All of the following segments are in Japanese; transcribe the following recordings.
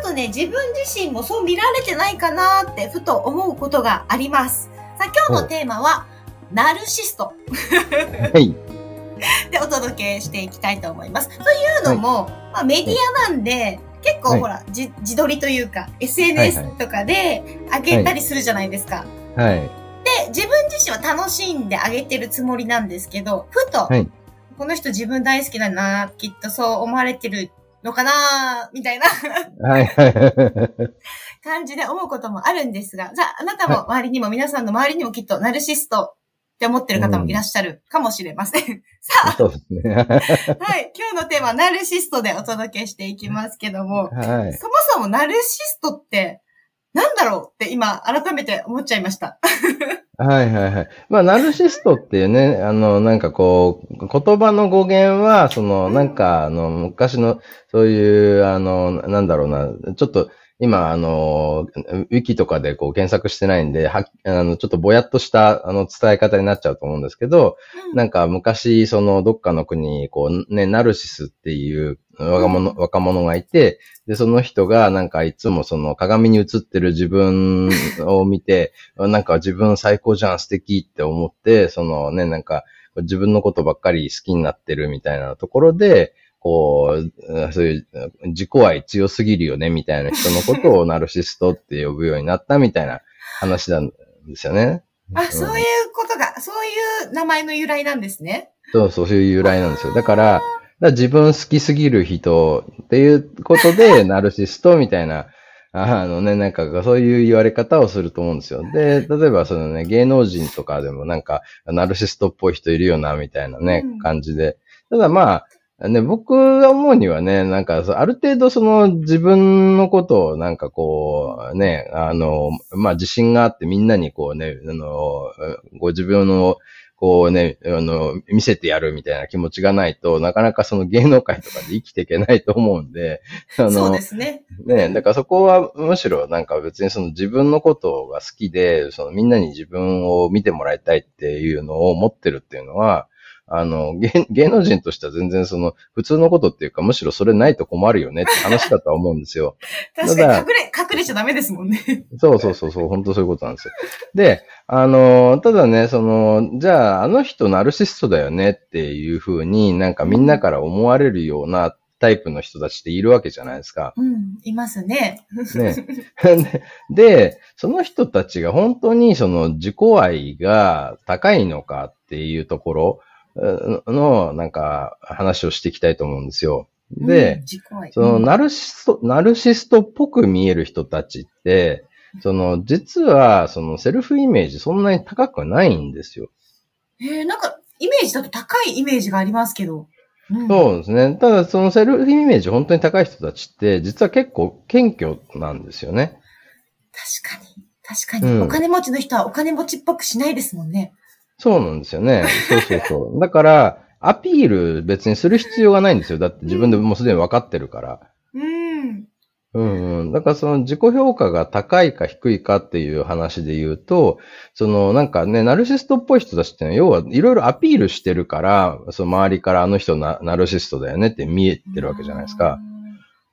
っとね、自分自身もそう見られてないかなってふと思うことがあります。さあ、今日のテーマは、ナルシストはい。でお届けしていきたいと思います。というのも、まあ、メディアなんで、結構はいほら、じ自撮りというか、はいは SNS いとかで上げたりするじゃないですか。はい。で、自分自身は楽しんであげてるつもりなんですけど、ふと、はいこの人自分大好きだな、きっとそう思われてるのかな、みたいなはい。はい。感じで思うこともあるんですが、じゃあ、あなたも周りにも、皆さんの周りにもきっとナルシストって思ってる方もいらっしゃるかもしれません。さ そうですね。あ、はい、今日のテーマはナルシストでお届けしていきますけども、はい。そもそもナルシストってなんだろうって今改めて思っちゃいました。はいはいはい。まあ、ナルシストっていうね、あの、なんかこう、言葉の語源は、その、なんか、あの、昔の、そういう、あの、なんだろうな、ちょっと、今、あの、ウィキとかでこう検索してないんで、はあの、ちょっとぼやっとした、あの、伝え方になっちゃうと思うんですけど、なんか昔、その、どっかの国に、こう、ね、ナルシスっていう若者、若者がいて、で、その人が、なんかいつもその鏡に映ってる自分を見て、なんか自分最高じゃん、素敵って思って、そのね、なんか、自分のことばっかり好きになってるみたいなところで、こう、そういう自己愛強すぎるよね、みたいな人のことをナルシストって呼ぶようになったみたいな話なんですよね。あ、そういうことが、そういう名前の由来なんですね。そうそう、そういう由来なんですよ。だから、だ自分好きすぎる人っていうことで、ナルシストみたいな、あのね、なんかそういう言われ方をすると思うんですよ。で、例えばそのね、芸能人とかでもなんか、ナルシストっぽい人いるよな、みたいなね、うん感じで。ただまあ、ね、僕が思うにはね、なんかある程度その自分のことをなんかこう、ね、あの、まあ自信があってみんなにこうね、あの、ご自分のこうね、あの、見せてやるみたいな気持ちがないと、なかなかその芸能界とかで生きていけないと思うんで、あの、そうですね。ね、だからそこはむしろなんか別にその自分のことが好きで、そのみんなに自分を見てもらいたいっていうのを持ってるっていうのは、あの、芸芸能人としては全然その普通のことっていうかむしろそれないと困るよねって話だとは思うんですよ。確かに隠れ、隠れちゃダメですもんね。そうそうそうそう、本当そういうことなんですよ。で、あの、ただね、その、じゃあ、あの人ナルシストだよねっていうふうになんかみんなから思われるようなタイプの人たちっているわけじゃないですか。うん、いますね。ね。でで、その人たちが本当にその自己愛が高いのかっていうところうんの、なんか話をしていきたいと思うんですよ。うんで、、自己愛そのうんナルシスト、ナルシストっぽく見える人たちって、その、実は、そのセルフイメージそんなに高くないんですよ。えー、なんか、イメージだと高いイメージがありますけど。うんそうですね。ただ、そのセルフイメージ本当に高い人たちって、実は結構謙虚なんですよね。確かに。確かに、うんお金持ちの人はお金持ちっぽくしないですもんね。そうなんですよね。そうそうそう。だから、アピール別にする必要がないんですよ。だって自分でもうすでに分かってるから。うん。うんうん。だからその自己評価が高いか低いかっていう話で言うと、そのなんかね、ナルシストっぽい人たちってのは、要はいろいろアピールしてるから、その周りからあの人なナルシストだよねって見えてるわけじゃないですか。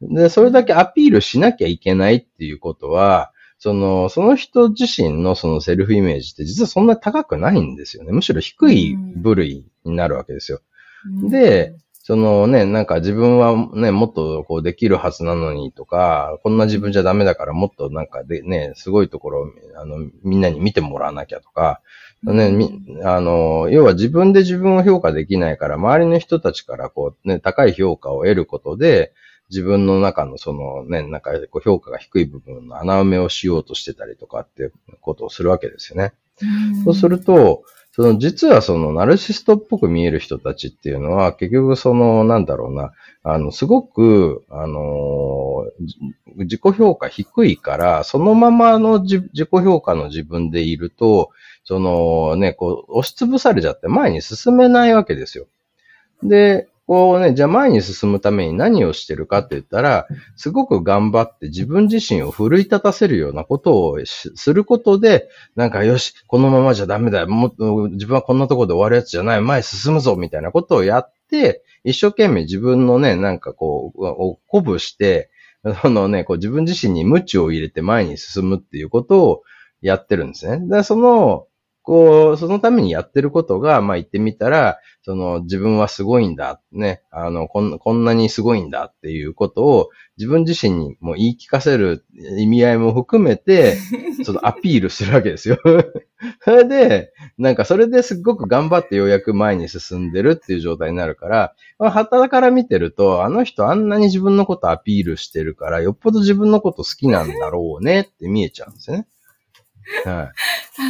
で、それだけアピールしなきゃいけないっていうことは、その、その人自身のそのセルフイメージって実はそんな高くないんですよね。むしろ低い部類になるわけですよ。うんで、そのね、なんか自分はね、もっとこうできるはずなのにとか、こんな自分じゃダメだからもっとなんかでね、すごいところをあのみんなに見てもらわなきゃとか、ね、み、あの、要は自分で自分を評価できないから、周りの人たちからこうね、高い評価を得ることで、自分の中のそのね、なんかこう評価が低い部分の穴埋めをしようとしてたりとかっていうことをするわけですよね。うんそうすると、その実はそのナルシストっぽく見える人たちっていうのは結局そのなんだろうな、あの、すごく、あのー、自己評価低いから、そのままの自己評価の自分でいると、そのね、こう、押しつぶされちゃって前に進めないわけですよ。で、こうね、じゃあ前に進むために何をしてるかって言ったら、すごく頑張って自分自身を奮い立たせるようなことをすることで、なんかよし、このままじゃダメだよ。もっと自分はこんなとこで終わるやつじゃない。前進むぞみたいなことをやって、一生懸命自分のね、なんかこう、を鼓舞して、そのね、こう自分自身に無知を入れて前に進むっていうことをやってるんですね。で、その、こう、そのためにやってることが、まあ言ってみたら、その自分はすごいんだ、ね、あの、こんこんなにすごいんだっていうことを自分自身にも言い聞かせる意味合いも含めて、そのアピールするわけですよ。それで、なんかそれですっごく頑張ってようやく前に進んでるっていう状態になるから、まあ、旗から見てると、あの人あんなに自分のことアピールしてるから、よっぽど自分のこと好きなんだろうねって見えちゃうんですよね。は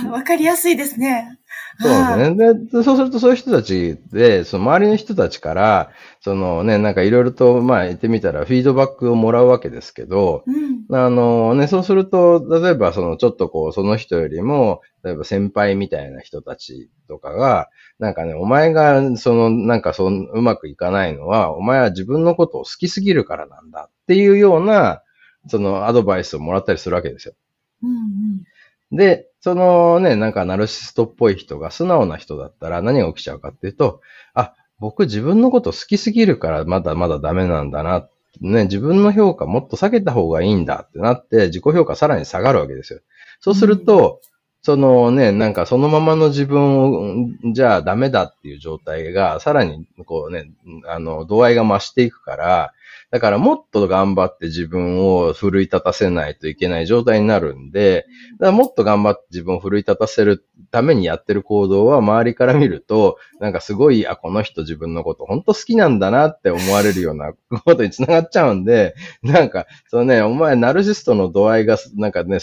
い。わかりやすいですね。そうですね。で、そうするとそういう人たちで、その周りの人たちから、そのね、なんかいろいろと、まあ言ってみたらフィードバックをもらうわけですけど、うん、あのね、そうすると、例えばそのちょっとこう、その人よりも、例えば先輩みたいな人たちとかが、なんかね、お前が、その、なんかその、うまくいかないのは、お前は自分のことを好きすぎるからなんだっていうような、そのアドバイスをもらったりするわけですよ。うんうんで、そのね、なんかナルシストっぽい人が素直な人だったら何が起きちゃうかっていうと、あ、僕自分のこと好きすぎるからまだまだダメなんだな。ね、自分の評価もっと下げた方がいいんだってなって自己評価さらに下がるわけですよ。そうすると、うんそのね、なんかそのままの自分を、じゃあダメだっていう状態が、さらにこうね、あの、度合いが増していくから、だからもっと頑張って自分を奮い立たせないといけない状態になるんで、だからもっと頑張って自分を奮い立たせるためにやってる行動は周りから見ると、なんかすごい、あ、この人自分のこと本当好きなんだなって思われるようなことにつながっちゃうんで、なんか、そのね、お前ナルシストの度合いが、なんかね、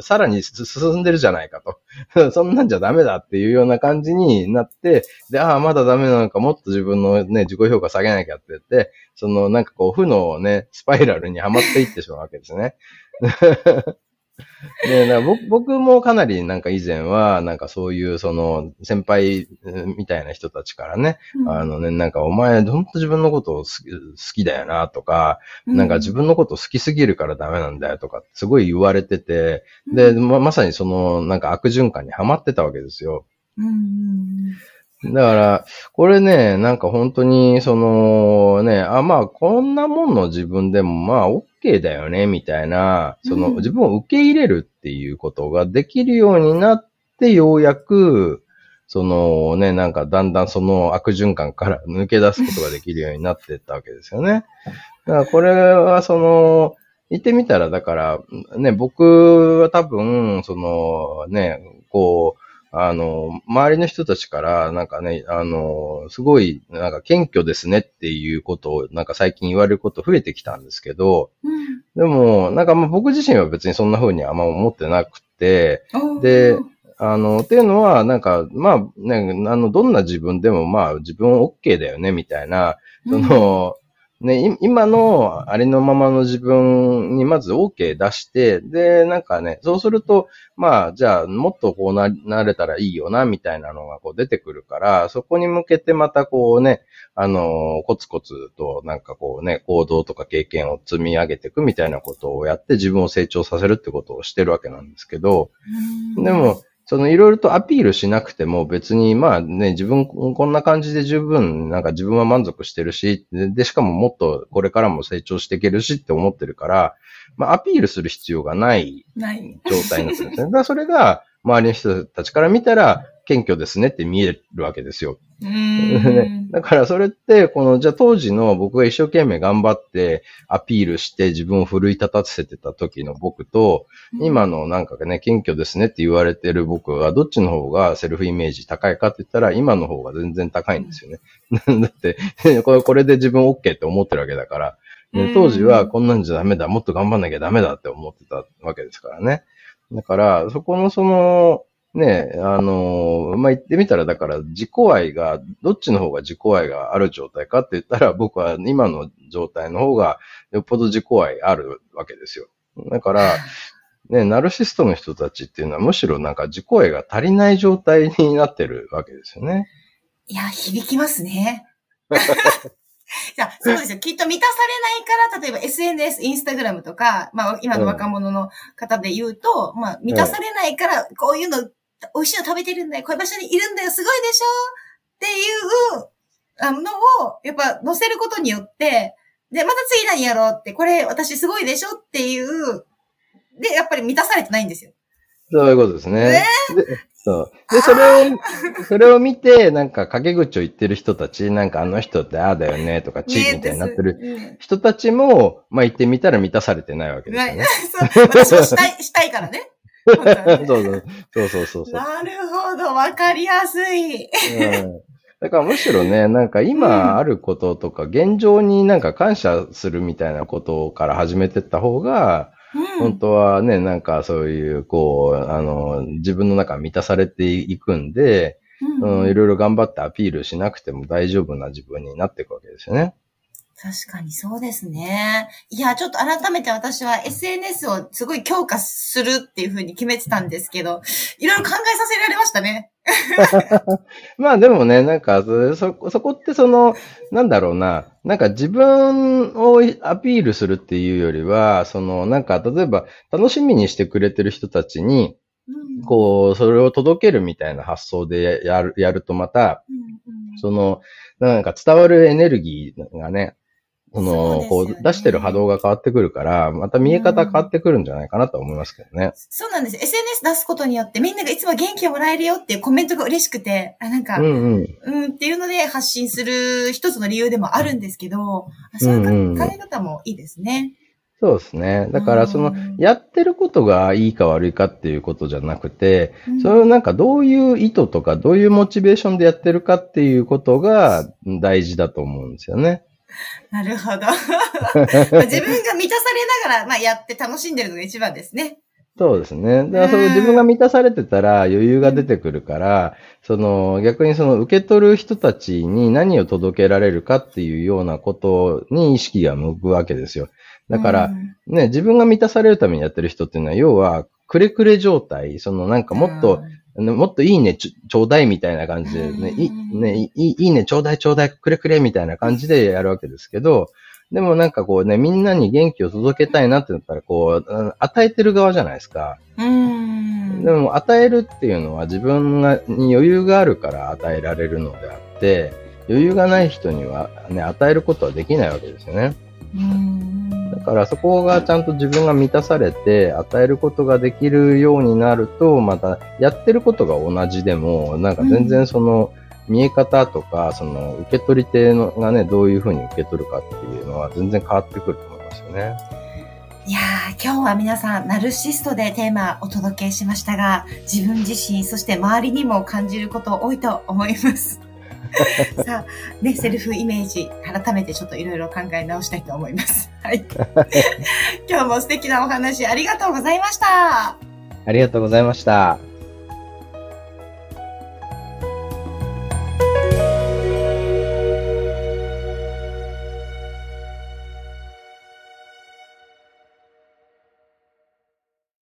さらに進んでるじゃないかと。そんなんじゃダメだっていうような感じになって、で、ああ、まだダメなのか、もっと自分のね、自己評価下げなきゃって言って、そのなんかこう、負のね、スパイラルにはまっていってしまうわけですね。で僕僕もかなりなんか以前は、なんかそういうその先輩みたいな人たちからね、うん、あのね、なんかお前ほんと自分のことを好きだよなとか、うん、なんか自分のこと好きすぎるからダメなんだよとかすごい言われてて、で、ままさにそのなんか悪循環にはまってたわけですよ。うんだから、これね、なんか本当に、そのね、あ、まあ、こんなもんの自分でも、まあ、OK だよね、みたいな、その、自分を受け入れるっていうことができるようになって、ようやく、そのね、なんかだんだんその悪循環から抜け出すことができるようになっていったわけですよね。だからこれはその、言ってみたら、だから、ね、僕は多分、そのね、こう、あの、周りの人たちから、なんかね、あの、すごい、なんか謙虚ですねっていうことを、なんか最近言われること増えてきたんですけど、うん、でも、なんかまあ僕自身は別にそんな風にあんま思ってなくて、で、あの、っていうのは、なんか、まあ、ね、あの、どんな自分でも、まあ、自分 OK だよね、みたいな、その、ね、今のありのままの自分にまず OK 出して、で、なんかね、そうすると、まあ、じゃあ、もっとこうな、なれたらいいよな、みたいなのがこう出てくるから、そこに向けてまたこうね、あの、コツコツとなんかこうね、行動とか経験を積み上げていくみたいなことをやって自分を成長させるってことをしてるわけなんですけど、でも、そのいろいろとアピールしなくても別にまあね、自分こんな感じで十分なんか自分は満足してるし、で、しかももっとこれからも成長していけるしって思ってるから、まあアピールする必要がない状態になってるんですね。だからそれが周りの人たちから見たら謙虚ですねって見えるわけですよ。だからそれって、この、じゃあ当時の僕が一生懸命頑張ってアピールして自分を奮い立たせてた時の僕と、今のなんかね、謙虚ですねって言われてる僕は、どっちの方がセルフイメージ高いかって言ったら、今の方が全然高いんですよね。だって、これこれで自分 OK って思ってるわけだから、当時はこんなんじゃダメだ、もっと頑張んなきゃダメだって思ってたわけですからね。だから、そこのその、ね、あの、まあ、言ってみたら、だから自己愛が、どっちの方が自己愛がある状態かって言ったら、僕は今の状態の方がよっぽど自己愛あるわけですよ。だから、ね、ナルシストの人たちっていうのはむしろなんか自己愛が足りない状態になってるわけですよね。いや、響きますね。じゃそうですよ。きっと満たされないから、例えば SNS、インスタグラムとか、まあ今の若者の方で言うと、うん、まあ満たされないから、こういうの、美味しいの食べてるんだよ、こういう場所にいるんだよ、すごいでしょ？っていう、あのを、やっぱ載せることによって、で、また次何やろうって、これ私すごいでしょ？っていう、で、やっぱり満たされてないんですよ。そういうことですね。そう。で、それを、それを見て、なんか陰口を言ってる人たち、なんかあの人ってああだよねとか、地域みたいになってる人たちも、まあ言ってみたら満たされてないわけですよね。そう。私もしたい、したいからね。そうそうそうそうそう。なるほど、わかりやすい。うん。だからむしろね、なんか今あることとか、現状になんか感謝するみたいなことから始めてった方が、本当はね、なんかそういう、こう、あの、自分の中満たされていくんで、うん、いろいろ頑張ってアピールしなくても大丈夫な自分になっていくわけですよね。確かにそうですね。いや、ちょっと改めて私は SNS をすごい強化するっていうふうに決めてたんですけど、いろいろ考えさせられましたね。まあでもね、なんかそ、そこってその、なんだろうな、なんか自分をアピールするっていうよりは、その、なんか例えば楽しみにしてくれてる人たちに、こう、それを届けるみたいな発想でやる、やるとまた、その、なんか伝わるエネルギーがね、その、ね、こう、出してる波動が変わってくるから、また見え方変わってくるんじゃないかなと思いますけどね。そうなんです。SNS 出すことによってみんながいつも元気をもらえるよっていうコメントが嬉しくて、あ、なんか、うん、うん、うんっていうので発信する一つの理由でもあるんですけど、そういう考え方もいいですね。そうですね。だから、その、やってることがいいか悪いかっていうことじゃなくて、うん、それをなんかどういう意図とか、どういうモチベーションでやってるかっていうことが大事だと思うんですよね。なるほど。自分が満たされながら、まあ、やって楽しんでるのが一番ですね。そうですね。だからその自分が満たされてたら余裕が出てくるから、その逆にその受け取る人たちに何を届けられるかっていうようなことに意識が向くわけですよ。だから、ね、自分が満たされるためにやってる人っていうのは、要は、くれくれ状態、そのなんかもっともっといいねちょうだいみたいな感じでね、いねいいいねちょうだいちょうだいくれくれみたいな感じでやるわけですけど、でもなんかこうね、みんなに元気を届けたいなってなったら、こう、与えてる側じゃないですか。うんでも、与えるっていうのは自分がに余裕があるから与えられるのであって、余裕がない人にはね、与えることはできないわけですよね。うんだからそこがちゃんと自分が満たされて与えることができるようになると、またやってることが同じでも、なんか全然その見え方とか、その受け取り手のがね、どういうふうに受け取るかっていうのは全然変わってくると思いますよね。いやー、今日は皆さん、ナルシストでテーマをお届けしましたが、自分自身、そして周りにも感じること多いと思います。さあ、ね、セルフイメージ、改めてちょっといろいろ考え直したいと思います。はい。今日も素敵なお話ありがとうございました。ありがとうございました。